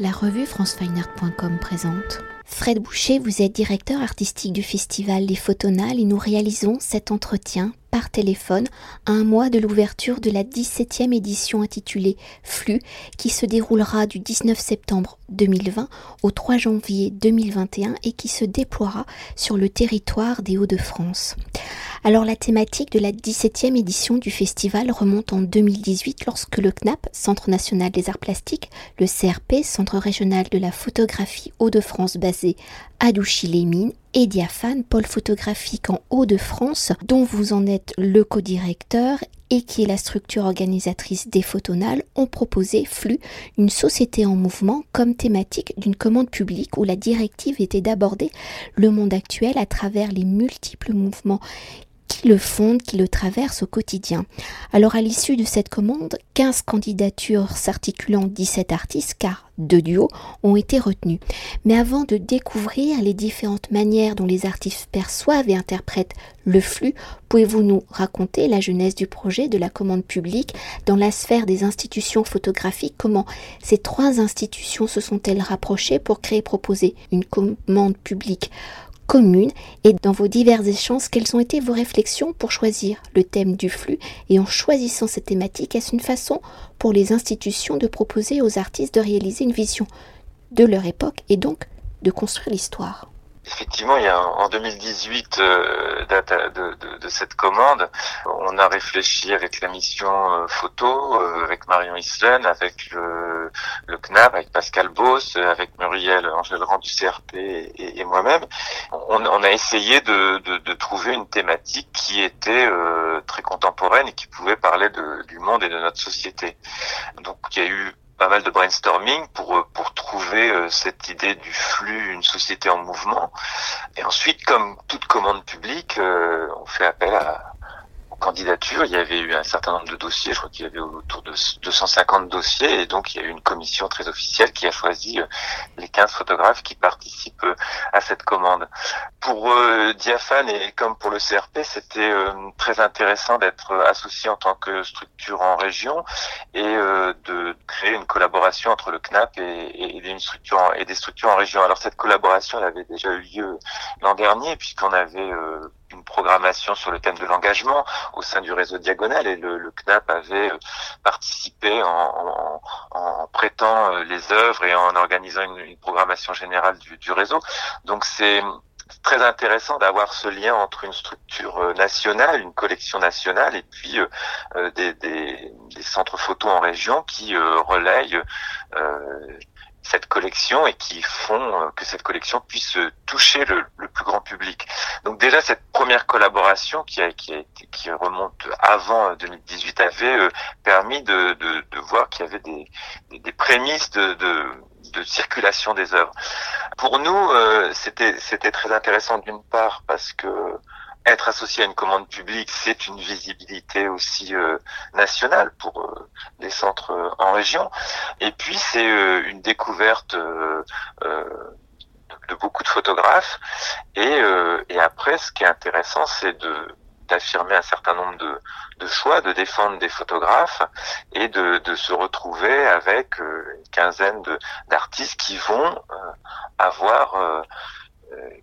La revue francefineart.com présente. Fred Boucher, vous êtes directeur artistique du festival Les Photonales et nous réalisons cet entretien par téléphone à un mois de l'ouverture de la 17e édition intitulée Flux qui se déroulera du 19 septembre 2020 au 3 janvier 2021 et qui se déploiera sur le territoire des Hauts-de-France. Alors la thématique de la 17e édition du festival remonte en 2018 lorsque le CNAP, Centre national des arts plastiques, le CRP, Centre régional de la photographie Hauts-de-France basé à Douchy-les-Mines, et Diaphane, pôle photographique en Hauts-de-France, dont vous en êtes le co-directeur et qui est la structure organisatrice des Photonales, ont proposé Flux, une société en mouvement, comme thématique d'une commande publique où la directive était d'aborder le monde actuel à travers les multiples mouvements qui le fondent, qui le traversent au quotidien. Alors à l'issue de cette commande, 15 candidatures s'articulant 17 artistes, car deux duos, ont été retenus. Mais avant de découvrir les différentes manières dont les artistes perçoivent et interprètent le flux, pouvez-vous nous raconter la genèse du projet de la commande publique dans la sphère des institutions photographiques? Comment ces trois institutions se sont-elles rapprochées pour créer et proposer une commande publique? Commune et dans vos divers échanges, quelles ont été vos réflexions pour choisir le thème du flux et en choisissant cette thématique, est-ce une façon pour les institutions de proposer aux artistes de réaliser une vision de leur époque et donc de construire l'histoire? Effectivement, il y a en 2018, euh, date de, de, cette commande, on a réfléchi avec la mission euh, photo, euh, avec Marion Islen, avec le, le, CNAP, avec Pascal Boss, avec Muriel Angèle Rand du CRP et, moi-même. On, a essayé de, trouver une thématique qui était euh, très contemporaine et qui pouvait parler du monde et de notre société. Donc il y a eu pas mal de brainstorming pour euh, trouver euh, cette idée du flux, une société en mouvement. Et ensuite, comme toute commande publique, on fait appel à, candidature, il y avait eu un certain nombre de dossiers, je crois qu'il y avait autour de 250 dossiers, et donc il y a eu une commission très officielle qui a choisi euh, les 15 photographes qui participent euh, à cette commande. Pour euh, et comme pour le CRP, c'était très intéressant d'être associé en tant que structure en région et de créer une collaboration entre le CNAP et, et, structure et des structures en région. Alors cette collaboration elle avait déjà eu lieu l'an dernier puisqu'on avait une programmation sur le thème de l'engagement au sein du réseau Diagonal et le, le CNAP avait euh, participé en, en, en, prêtant euh, les œuvres et en organisant une, une programmation générale du, du réseau. Donc c'est très intéressant d'avoir ce lien entre une structure euh, nationale, une collection nationale, et puis des, des, des, centres photos en région qui euh, relayent cette collection et qui font euh, que cette collection puisse toucher le, plus grand public. Donc déjà cette première collaboration qui, a, qui, a, qui remonte avant 2018 avait euh, permis de, de, de voir qu'il y avait des, des, prémices de, de, de, circulation des œuvres. Pour nous, euh, c'était c'était très intéressant d'une part parce que être associé à une commande publique, c'est une visibilité aussi euh, nationale pour euh, les centres euh, en région. Et puis c'est une découverte de beaucoup de photographes. Et, et après, ce qui est intéressant, c'est de d'affirmer un certain nombre de, de, choix, de défendre des photographes et de, de se retrouver avec une quinzaine d'artistes qui vont avoir euh,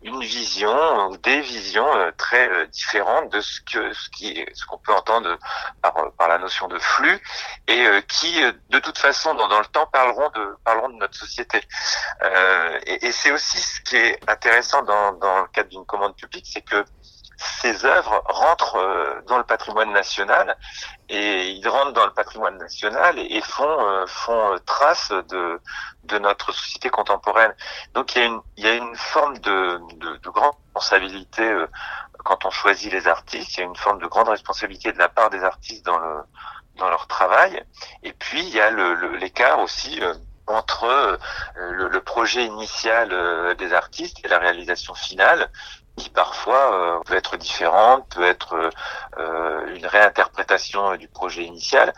une vision ou des visions euh, très euh, différentes de ce que ce qui ce qu'on peut entendre par par la notion de flux et qui de toute façon dans, dans le temps parleront de parleront de notre société. Et, et c'est aussi ce qui est intéressant dans dans le cadre d'une commande publique c'est que ces œuvres rentrent euh, dans le patrimoine national et ils rentrent dans le patrimoine national et font euh, font euh, trace de de notre société contemporaine. Donc il y a une il y a une forme de de, de grande responsabilité quand on choisit les artistes. Il y a une forme de grande responsabilité de la part des artistes dans le dans leur travail. Et puis il y a l'écart le, aussi entre le, le, projet initial des artistes et la réalisation finale qui parfois euh, peut être différente, peut être euh, une réinterprétation du projet initial.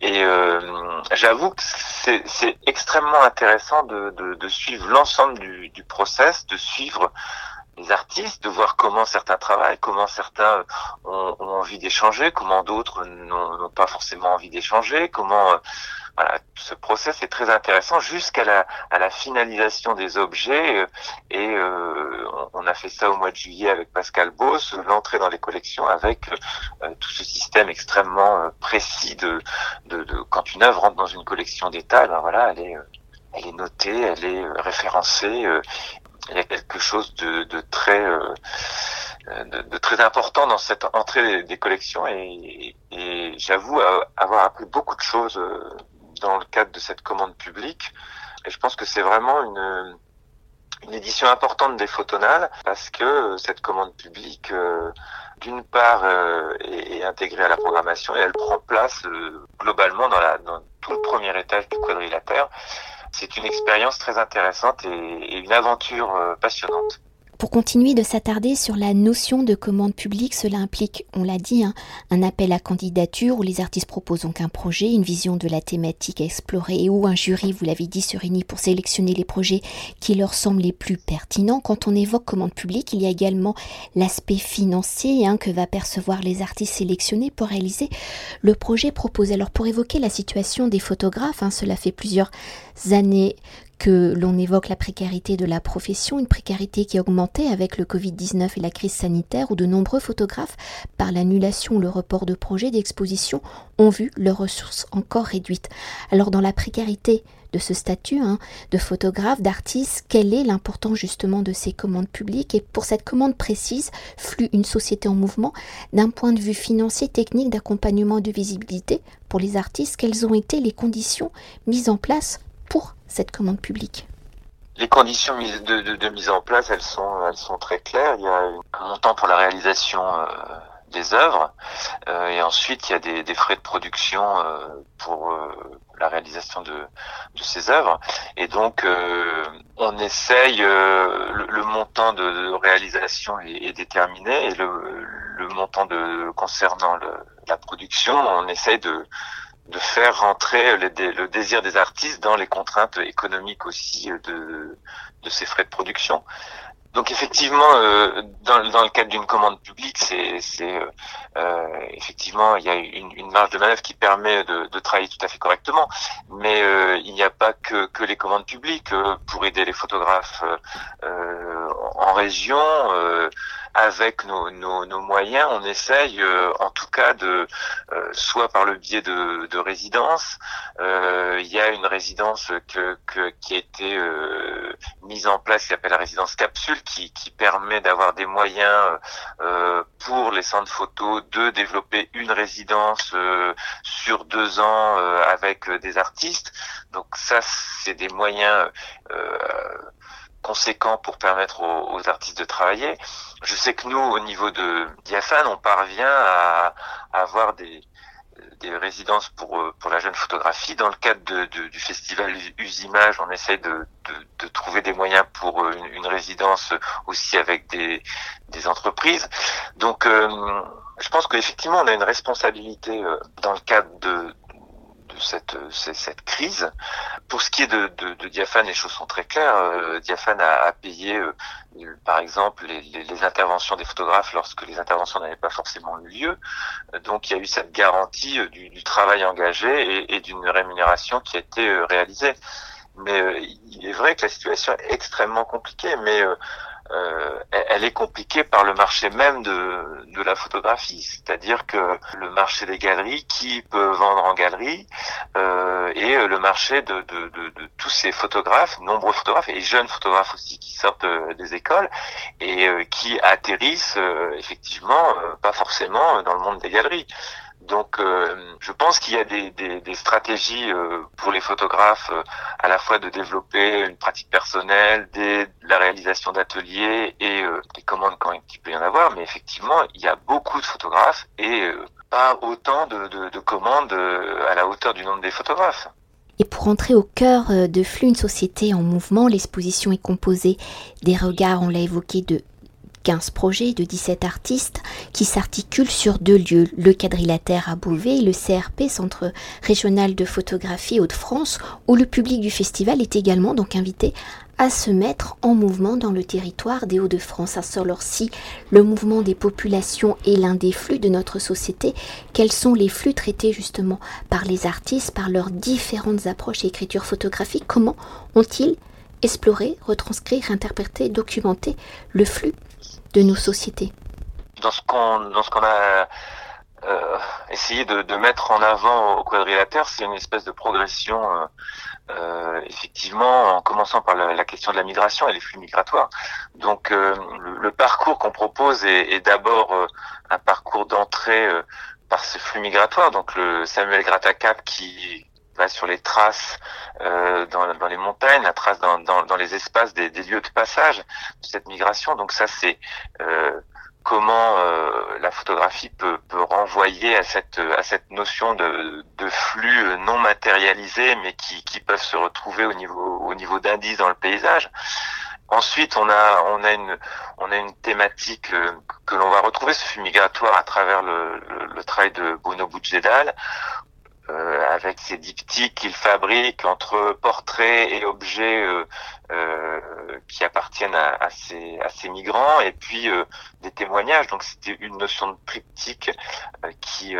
Et euh, j'avoue que c'est extrêmement intéressant de, de, de suivre l'ensemble du, du process, de suivre les artistes, de voir comment certains travaillent, comment certains ont, ont envie d'échanger, comment d'autres n'ont pas forcément envie d'échanger, comment voilà, ce process est très intéressant jusqu'à la, à la finalisation des objets. Euh, et euh, on a fait ça au mois de juillet avec Pascal Boss, l'entrée dans les collections avec euh, tout ce système extrêmement précis de, de, de, quand une œuvre rentre dans une collection d'État, ben voilà, elle est, elle est notée, elle est référencée. il y a quelque chose de, de très de, de, très important dans cette entrée des collections et, et j'avoue avoir appris beaucoup de choses dans le cadre de cette commande publique. Et je pense que c'est vraiment une, une édition importante des photonales parce que cette commande publique, euh, d'une part, euh, est, intégrée à la programmation et elle prend place euh, globalement dans, la, dans tout le premier étage du quadrilatère. C'est une expérience très intéressante et une aventure passionnante. Pour continuer de s'attarder sur la notion de commande publique, cela implique, on l'a dit, hein, un appel à candidature où les artistes proposent donc un projet, une vision de la thématique à explorer et où un jury, vous l'avez dit, se réunit pour sélectionner les projets qui leur semblent les plus pertinents. Quand on évoque commande publique, il y a également l'aspect financier hein, que va percevoir les artistes sélectionnés pour réaliser le projet proposé. Alors pour évoquer la situation des photographes, hein, cela fait plusieurs années que l'on évoque la précarité de la profession, une précarité qui a augmenté avec le Covid-19 et la crise sanitaire, où de nombreux photographes, par l'annulation ou le report de projets d'exposition, ont vu leurs ressources encore réduites. Alors dans la précarité de ce statut hein, de photographe, d'artiste, quelle est l'importance justement de ces commandes publiques? Et pour cette commande précise, flux une société en mouvement, d'un point de vue financier, technique, d'accompagnement de visibilité pour les artistes, quelles ont été les conditions mises en place pour cette commande publique les conditions de, mise en place, elles sont, très claires. Il y a un montant pour la réalisation euh, des œuvres, euh, et ensuite il y a des, frais de production euh, pour la réalisation de, ces œuvres. Et donc, on essaye, le, montant de, réalisation est, déterminé, et le, montant concernant la production, on essaye de de faire rentrer le désir des artistes dans les contraintes économiques aussi de, de ces frais de production. Donc effectivement, euh, dans, dans, le cadre d'une commande publique, c'est euh, euh, effectivement il y a une, une, marge de manœuvre qui permet de, de, travailler tout à fait correctement, mais euh, il n'y a pas que, que, les commandes publiques pour aider les photographes en région avec nos, nos, nos, moyens, on essaye euh, en tout cas de, euh, soit par le biais de, de résidences, euh, il y a une résidence que, que qui a été mise en place qui s'appelle la résidence capsule, qui, qui permet d'avoir des moyens pour les centres photo de développer une résidence sur deux ans avec des artistes. Donc ça, c'est des moyens conséquent pour permettre aux, artistes de travailler. Je sais que nous, au niveau de Diaphane, on parvient à, avoir des, résidences pour, pour la jeune photographie. Dans le cadre du festival Usimage, on essaie de, trouver des moyens pour une, résidence aussi avec des, entreprises. Donc, euh, je pense qu'effectivement, on a une responsabilité euh, dans le cadre de, cette, cette crise. Pour ce qui est de, de, de Diaphane, les choses sont très claires. Euh, Diaphane a, payé, euh, par exemple, les, interventions des photographes lorsque les interventions n'avaient pas forcément eu lieu. Donc il y a eu cette garantie euh, du, travail engagé et, d'une rémunération qui a été réalisée. Mais il est vrai que la situation est extrêmement compliquée, mais euh, elle est compliquée par le marché même de, de la photographie, c'est-à-dire que le marché des galeries, qui peut vendre en galerie, euh, et le marché de, de, tous ces photographes, nombreux photographes et jeunes photographes aussi qui sortent euh, des écoles et euh, qui atterrissent euh, effectivement pas forcément dans le monde des galeries. Donc, euh, je pense qu'il y a des, des, stratégies euh, pour les photographes, euh, à la fois de développer une pratique personnelle, des, la réalisation d'ateliers et des commandes quand il peut y en avoir. Mais effectivement, il y a beaucoup de photographes et pas autant de, de, de commandes à la hauteur du nombre des photographes. Et pour entrer au cœur de flux, une société en mouvement, l'exposition est composée des regards, on l'a évoqué, de 15 projets de 17 artistes qui s'articulent sur deux lieux, le quadrilatère à Beauvais et le CRP, Centre régional de photographie Hauts-de-France, où le public du festival est également donc invité à se mettre en mouvement dans le territoire des Hauts-de-France. Alors si le mouvement des populations est l'un des flux de notre société, quels sont les flux traités justement par les artistes, par leurs différentes approches et écritures photographiques? Comment ont-ils exploré, retranscrit, interprété, documenté le flux de nos sociétés Dans ce qu'on a euh, essayé de, mettre en avant au quadrilatère, c'est une espèce de progression euh, euh, effectivement, en commençant par la, question de la migration et les flux migratoires. Donc, euh, le, parcours qu'on propose est, d'abord euh, un parcours d'entrée par ce flux migratoire. Donc, le Samuel Gratacap qui sur les traces dans, les montagnes, la trace dans, les espaces des, lieux de passage de cette migration. Donc, ça, c'est comment euh, la photographie peut, renvoyer à cette notion de, flux non matérialisés mais qui, peuvent se retrouver au niveau au niveau d'indices dans le paysage. Ensuite, on a une thématique euh, que l'on va retrouver ce flux migratoire à travers le, travail de Bruno Boudjedal euh, avec ces diptyques qu'il fabrique entre portraits et objets euh, euh, qui appartiennent à, à, ces, à, ces, migrants et puis euh, des témoignages. Donc c'était une notion de triptyque qui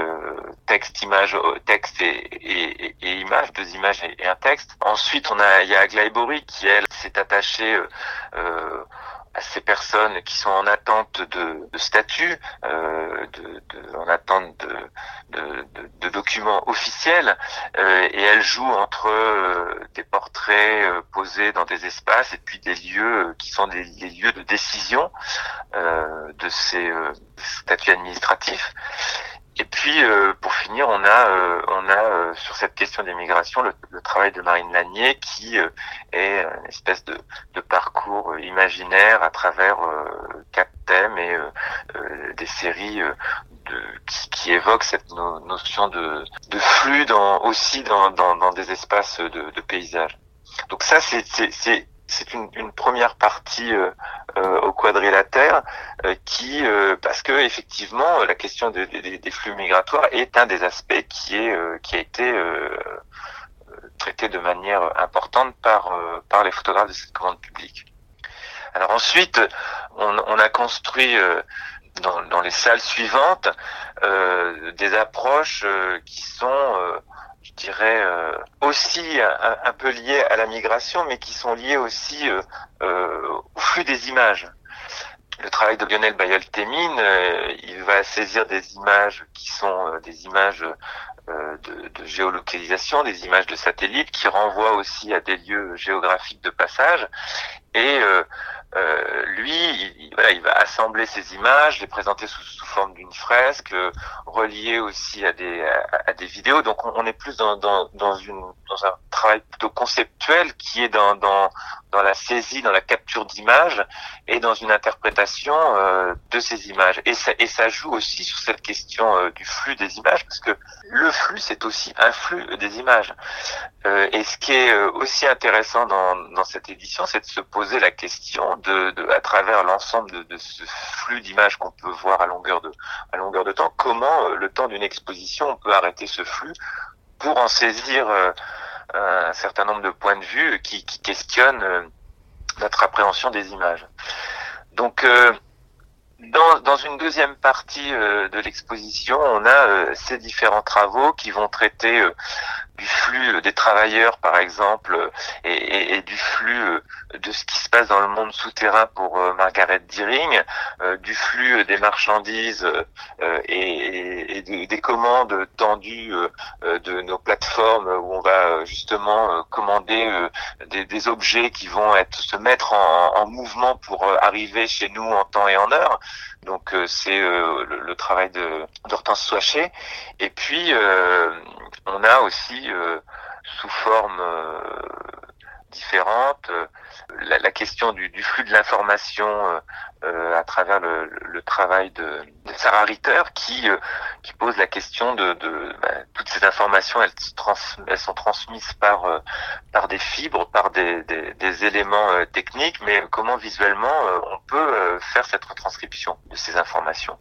texte, image, texte et, et, et, image, deux images et, un texte. Ensuite on a il y a Aglaé qui elle s'est attachée à ces personnes qui sont en attente de, de statut, euh, de, de, en attente de, de documents officiels, euh, et elle joue entre euh, des portraits euh, posés dans des espaces et puis des lieux qui sont des, lieux de décision de ces statuts administratifs. Et puis, euh, pour finir, on a, euh, on a euh, sur cette question des migrations le, travail de Marine Lanier, qui est une espèce de, de, parcours imaginaire à travers quatre thèmes et des séries de, qui, qui, évoquent cette notion de, de flux dans, aussi dans, dans, dans des espaces de, de paysage. Donc ça, c'est c'est une, première partie euh, euh, au quadrilatère euh, qui, parce que effectivement, la question des flux migratoires est un des aspects qui a été traité de manière importante par les photographes de cette commande publique. Alors ensuite, on, a construit dans, les salles suivantes des approches qui sont dirais, euh, aussi un, peu liées à la migration, mais qui sont liées aussi euh, euh, au flux des images. Le travail de Lionel Bayol-Témine, il va saisir des images qui sont des images de, de, géolocalisation, des images de satellites qui renvoient aussi à des lieux géographiques de passage. Et euh, lui, il, voilà, il va assembler ces images, les présenter sous, sous forme d'une fresque, euh, relier aussi à des, à, des vidéos. Donc on, est plus dans, dans, dans, une, dans un travail plutôt conceptuel qui est dans, dans, dans la saisie, dans la capture d'images et dans une interprétation euh, de ces images. Et ça, et ça joue aussi sur cette question euh, du flux des images, parce que le flux, c'est aussi un flux des images. Euh, et ce qui est aussi intéressant dans, dans cette édition, c'est de se poser la question de, à travers l'ensemble de, ce flux d'images qu'on peut voir à longueur de, à longueur de temps, comment le temps d'une exposition, on peut arrêter ce flux pour en saisir un certain nombre de points de vue qui, qui questionnent euh, notre appréhension des images. Donc, euh, dans, dans, une deuxième partie euh, de l'exposition, on a ces différents travaux qui vont traiter du flux des travailleurs, par exemple, et, et, du flux de ce qui se passe dans le monde souterrain pour Margaret Deering, du flux des marchandises et, et des commandes tendues de nos plateformes où on va justement commander des, des, objets qui vont être se mettre en, en mouvement pour arriver chez nous en temps et en heure. Donc c'est le, travail de d'Hortense Soichet. Et puis on a aussi euh, sous forme euh, différente euh, la, question du, flux de l'information à travers le, travail de, Sarah Ritter qui pose la question de, de bah, toutes ces informations elles, sont transmises par des fibres, par des, des, des éléments techniques, mais comment visuellement on peut faire cette retranscription de ces informations?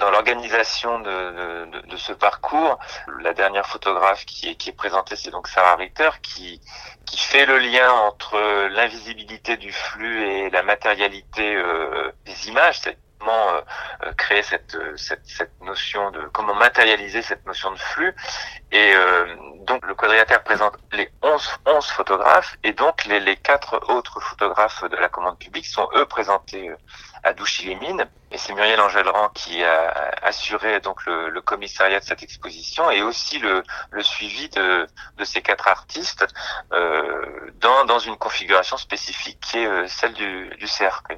Dans l'organisation de, de, de, ce parcours, la dernière photographe qui est, qui est présentée, c'est donc Sarah Ritter, qui, qui fait le lien entre l'invisibilité du flux et la matérialité euh, des images, comment euh, euh, créer cette, cette, cette, notion de comment matérialiser cette notion de flux et donc le quadrilatère présente les 11, 11 photographes et donc les, les quatre autres photographes de la commande publique sont eux présentés à Douchy-les-Mines. Et c'est Muriel Engelrand qui a assuré donc le, le, commissariat de cette exposition et aussi le, le suivi de, de, ces quatre artistes euh, dans, dans une configuration spécifique qui est euh, celle du, du CRP.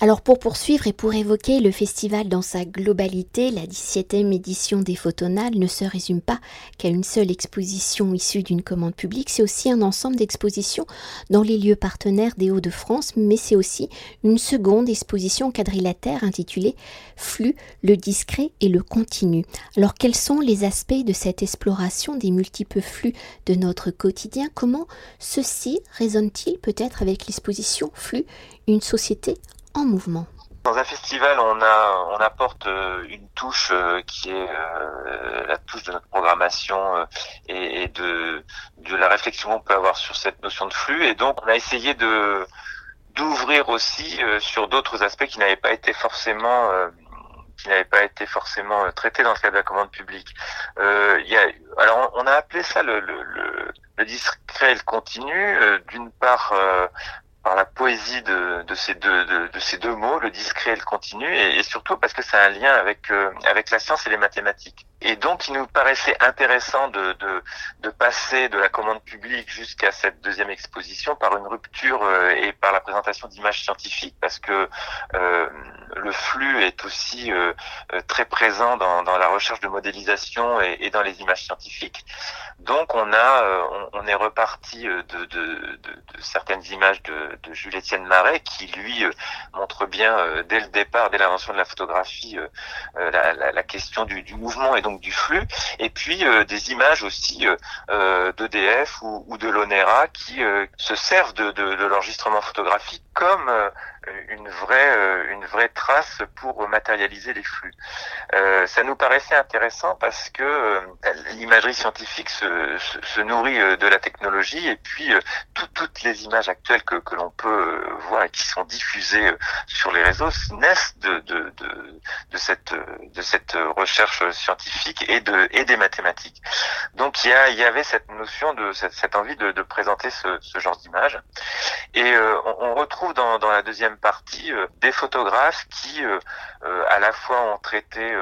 Alors pour poursuivre et pour évoquer le festival dans sa globalité, la 17e édition des Photonales ne se résume pas qu'à une seule exposition issue d'une commande publique, c'est aussi un ensemble d'expositions dans les lieux partenaires des Hauts-de-France, mais c'est aussi une seconde exposition quadrilatère intitulée Flux, le discret et le continu. Alors quels sont les aspects de cette exploration des multiples flux de notre quotidien? Comment ceci résonne-t-il peut-être avec l'exposition Flux, une société en mouvement. Dans un festival, on apporte euh, une touche euh, qui est euh, la touche de notre programmation et, de, la réflexion qu'on peut avoir sur cette notion de flux. Et donc, on a essayé de d'ouvrir aussi sur d'autres aspects qui n'avaient pas été forcément qui n'avaient pas été forcément traités dans le cadre de la commande publique. alors, on a appelé ça le discret et le continu. D'une part, par la poésie de, de ces deux de, de, ces deux mots, le discret et le continu, et, et surtout parce que c'est un lien avec euh, avec la science et les mathématiques. Et donc, il nous paraissait intéressant de de, de passer de la commande publique jusqu'à cette deuxième exposition par une rupture euh, et par la présentation d'images scientifiques, parce que euh, le flux est aussi euh, très présent dans, dans la recherche de modélisation et, et, dans les images scientifiques. Donc, on a on, on est reparti de, de, certaines images de de Jules-Étienne Marais, qui lui euh, montre bien euh, dès le départ, dès l'invention de la photographie, euh, la, question du, mouvement et donc du flux, et puis des images aussi d'EDF ou, ou, de l'ONERA qui se servent de, l'enregistrement photographique comme une vraie une vraie trace pour matérialiser les flux. Euh, ça nous paraissait intéressant parce que l'imagerie scientifique se, se, nourrit de la technologie et puis toutes les images actuelles que, l'on peut euh, voir et qui sont diffusés euh, sur les réseaux naissent de, cette, recherche scientifique et, de, et des mathématiques. Donc il y, avait cette notion cette, envie de, présenter ce, genre d'image. Et euh, on, retrouve dans, la deuxième partie des photographes qui à la fois ont traité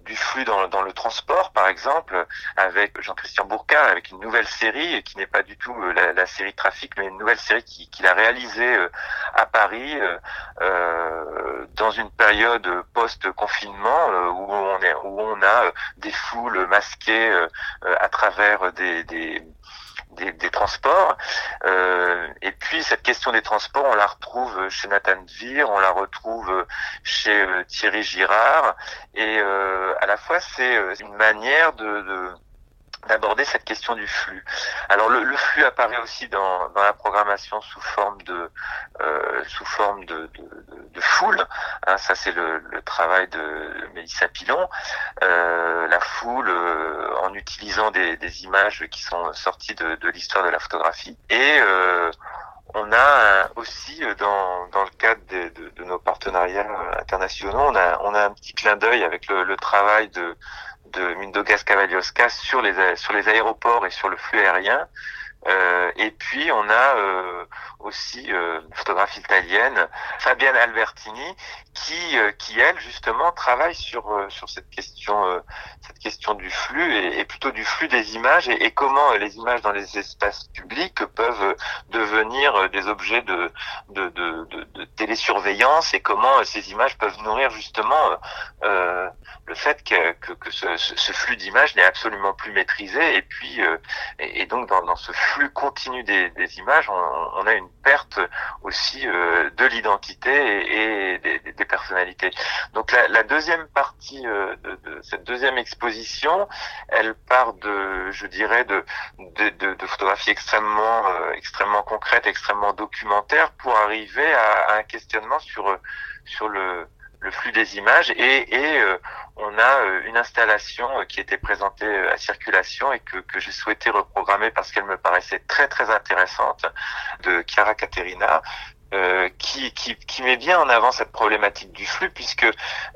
du flux dans, le transport, par exemple, avec Jean-Christian Avec une nouvelle série qui n'est pas du tout la, la série Trafic, mais une nouvelle série qu'il a réalisée euh, à Paris euh, euh, dans une période post-confinement où on a des foules masquées à travers des, transports. et puis cette question des transports, on la retrouve chez Nathan Dvir, on la retrouve chez Thierry Girard. Et à la fois, c'est une manière de, d'aborder cette question du flux. Alors le, le, flux apparaît aussi dans, dans la programmation sous forme de euh, sous forme de, de, de foule. Hein, ça c'est le, le, travail de Mélissa Pilon. Euh, la foule euh, en utilisant des, des, images qui sont sorties de, de l'histoire de la photographie et euh, on a aussi dans, dans le cadre de, de, de, nos partenariats internationaux, on a, on a un petit clin d'œil avec le, le travail de, de Mindogas Cavaliosca sur les, sur les aéroports et sur le flux aérien. Euh, et puis on a euh, aussi euh, une photographe italienne, Fabienne Albertini, qui, euh, qui elle justement travaille sur euh, sur cette question cette question du flux et, et, plutôt du flux des images et, et, comment les images dans les espaces publics peuvent devenir des objets de de, de, de, télésurveillance et comment ces images peuvent nourrir justement le fait que, que, que ce, ce, flux d'images n'est absolument plus maîtrisé et puis et, et donc dans, dans ce flux continu des, images, on, a une perte aussi de l'identité et, des, personnalités. Donc la, deuxième partie de, de, cette deuxième exposition, elle part de, je dirais, de, de, de photographies extrêmement, extrêmement concrètes, extrêmement documentaires, pour arriver à, à un questionnement sur sur le le flux des images et, et euh, on a euh, une installation euh, qui était présentée à circulation et que, que j'ai souhaité reprogrammer parce qu'elle me paraissait très très intéressante de Chiara Caterina euh, qui, qui, qui, met bien en avant cette problématique du flux puisque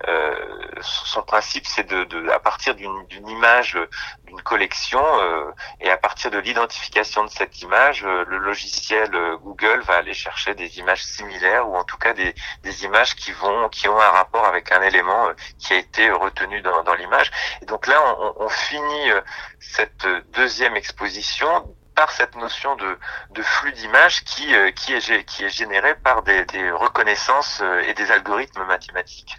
euh, son principe c'est de, de, à partir d'une image d'une collection euh, et à partir de l'identification de cette image le logiciel Google va aller chercher des images similaires ou en tout cas des, des images qui vont qui ont un rapport avec un élément qui a été retenu dans, dans l'image. Et donc là on, on finit cette deuxième exposition par cette notion de, de flux d'images qui, euh, qui, est, qui est générée par des, des reconnaissances euh, et des algorithmes mathématiques.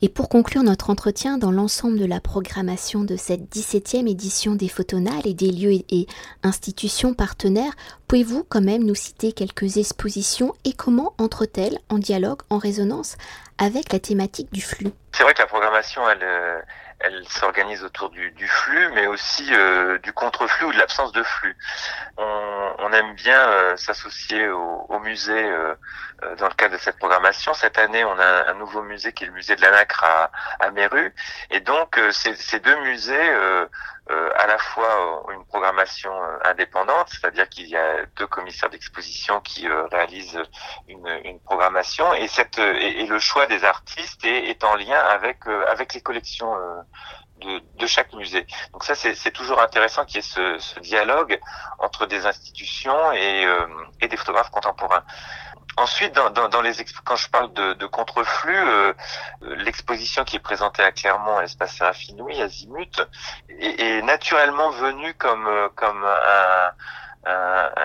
Et pour conclure notre entretien dans l'ensemble de la programmation de cette 17e édition des Photonales et des lieux et institutions partenaires, pouvez-vous quand même nous citer quelques expositions et comment entrent-elles en dialogue, en résonance avec la thématique du flux? C'est vrai que la programmation, elle, euh, elle s'organise autour du, du, flux, mais aussi euh, du contre-flux ou de l'absence de flux. On, on aime bien euh, s'associer au, au, musée euh, dans le cadre de cette programmation. Cette année, on a un nouveau musée qui est le musée de la Nacre à, à Méru, et donc ces, ces, deux musées euh, à la fois une programmation euh, indépendante, c'est-à-dire qu'il y a deux commissaires d'exposition qui euh, réalisent une, une, programmation et, cette, et, le choix des artistes est, est en lien avec, avec les collections de, de, chaque musée. Donc ça, c'est toujours intéressant qu'il y ait ce, ce, dialogue entre des institutions et, et des photographes contemporains. Ensuite, dans, dans, dans, les quand je parle de, de contre-flux, euh, l'exposition qui est présentée à Clermont, à l'espace Séraphinouille, Azimut, est, est, naturellement venue comme euh, comme un,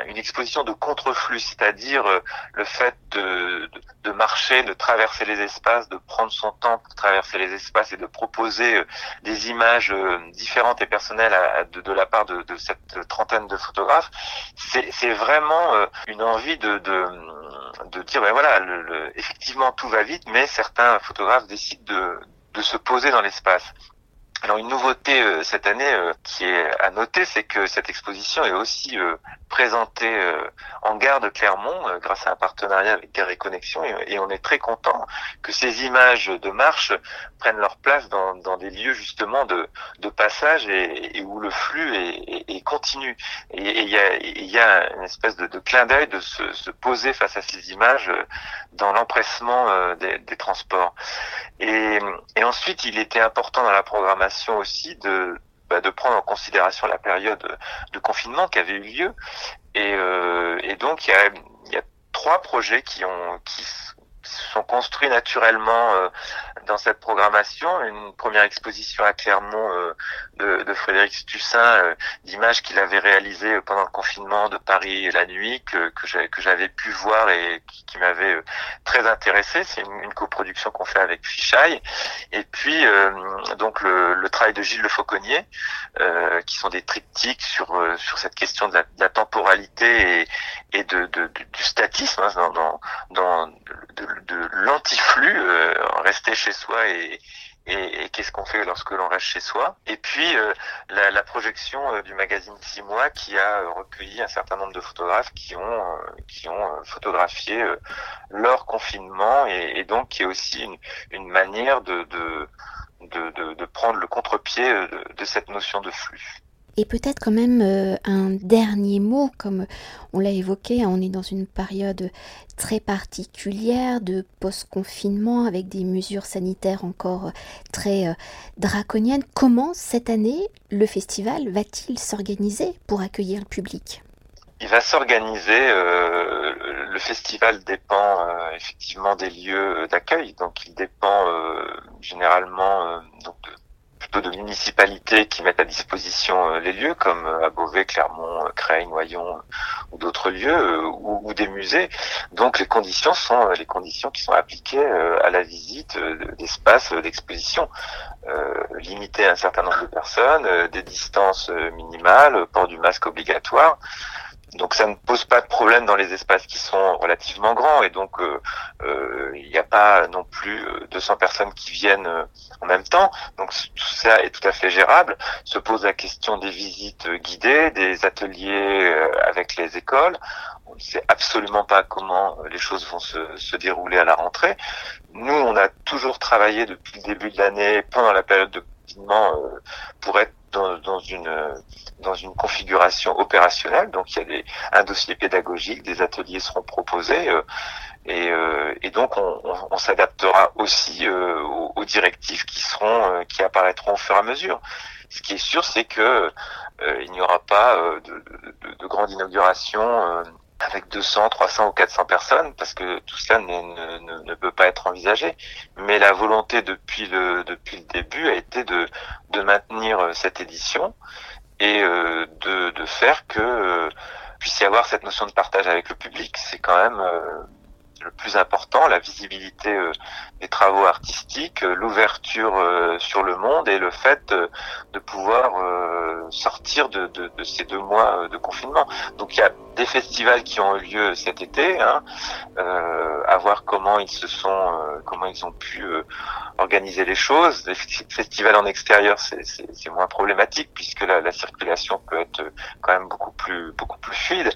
une exposition de contre-flux, c'est-à-dire euh, le fait de, de, marcher, de traverser les espaces, de prendre son temps pour traverser les espaces et de proposer des images différentes et personnelles à, de, de, la part de, de, cette trentaine de photographes. C'est vraiment une envie de, de dire ben voilà, le, effectivement tout va vite, mais certains photographes décident de, de se poser dans l'espace. Alors une nouveauté euh, cette année euh, qui est à noter, c'est que cette exposition est aussi euh, présentée en gare de Clermont grâce à un partenariat avec Gare et Connexion et, on est très content que ces images de marche prennent leur place dans, dans des lieux justement de, de passage et, où le flux est, est, continu. Et il y a, y a une espèce de, de clin d'œil de se, se, poser face à ces images dans l'empressement des, des, transports. Et, et ensuite, il était important dans la programmation aussi de, bah, de prendre en considération la période de confinement qui avait eu lieu. Et, euh, et donc, il y a, y a trois projets qui ont qui sont construits naturellement euh, dans cette programmation. Une première exposition à Clermont euh, de, de, Frédéric Stussin euh, d'images qu'il avait réalisées pendant le confinement de Paris la nuit que, que j'avais pu voir et qui, qui m'avait très intéressé. C'est une, une, coproduction qu'on fait avec Fichaille. Et puis donc le, le, travail de Gilles Le Fauconnier, qui sont des triptyques sur sur cette question de la, de la temporalité et, et de, de, du statisme hein, dans, dans, dans de, de l'antiflux, euh, rester chez soi et, et, qu'est-ce qu'on fait lorsque l'on reste chez soi. Et puis euh, la, la, projection euh, du magazine Six mois qui a recueilli un certain nombre de photographes qui ont qui ont photographié leur confinement et, et, donc qui est aussi une, une manière de de, de, de, prendre le contre-pied de cette notion de flux. Et peut-être quand même euh, un dernier mot, comme on l'a évoqué, hein, on est dans une période très particulière de post-confinement avec des mesures sanitaires encore très euh, draconiennes. Comment cette année le festival va-t-il s'organiser pour accueillir le public? Il va s'organiser. Euh, le festival dépend effectivement des lieux d'accueil, donc il dépend généralement de, plutôt de municipalités qui mettent à disposition euh, les lieux comme euh, à Beauvais, Clermont, euh, Creil, Noyon ou d'autres lieux ou, des musées. Donc les conditions sont les conditions qui sont appliquées à la visite d'espaces d'exposition. limiter un certain nombre de personnes, des distances minimales, port du masque obligatoire. Donc ça ne pose pas de problème dans les espaces qui sont relativement grands et donc euh, euh, il n'y a pas non plus 200 personnes qui viennent en même temps. Donc tout ça est tout à fait gérable. Se pose la question des visites guidées, des ateliers avec les écoles. On ne sait absolument pas comment les choses vont se, se dérouler à la rentrée. Nous, on a toujours travaillé depuis le début de l'année, pendant la période de confinement, pour être dans, dans, une dans une configuration opérationnelle. Donc il y a des, un dossier pédagogique, des ateliers seront proposés euh, et, euh, et, donc on, on, s'adaptera aussi euh, aux, aux, directives qui seront qui apparaîtront au fur et à mesure. Ce qui est sûr, c'est que il n'y aura pas de, de, de grande inauguration avec 200, 300 ou 400 personnes, parce que tout cela ne, ne, ne, peut pas être envisagé. Mais la volonté depuis le, depuis le début a été de, de maintenir euh, cette édition et euh, de, de faire que euh, puisse y avoir cette notion de partage avec le public. C'est quand même euh, le plus important, la visibilité euh, des travaux artistiques, euh, l'ouverture euh, sur le monde et le fait de pouvoir sortir de, de, de, ces deux mois de confinement. Donc il y a des festivals qui ont eu lieu cet été, hein, à voir comment ils se sont, comment ils ont pu organiser les choses. Les festivals en extérieur, c'est moins problématique puisque la, la, circulation peut être quand même beaucoup plus beaucoup plus fluide,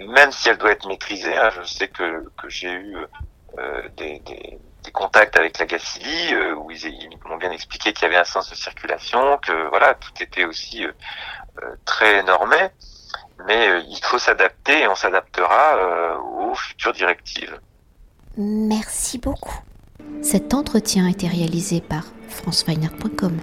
même si elle doit être maîtrisée. Hein. Je sais que, que j'ai eu euh, des, contacts avec la Gacilly euh, où ils, ils m'ont bien expliqué qu'il y avait un sens de circulation, que voilà tout était aussi euh, très normé. Mais il faut s'adapter et on s'adaptera aux futures directives. Merci beaucoup. Cet entretien a été réalisé par franceweiner.com.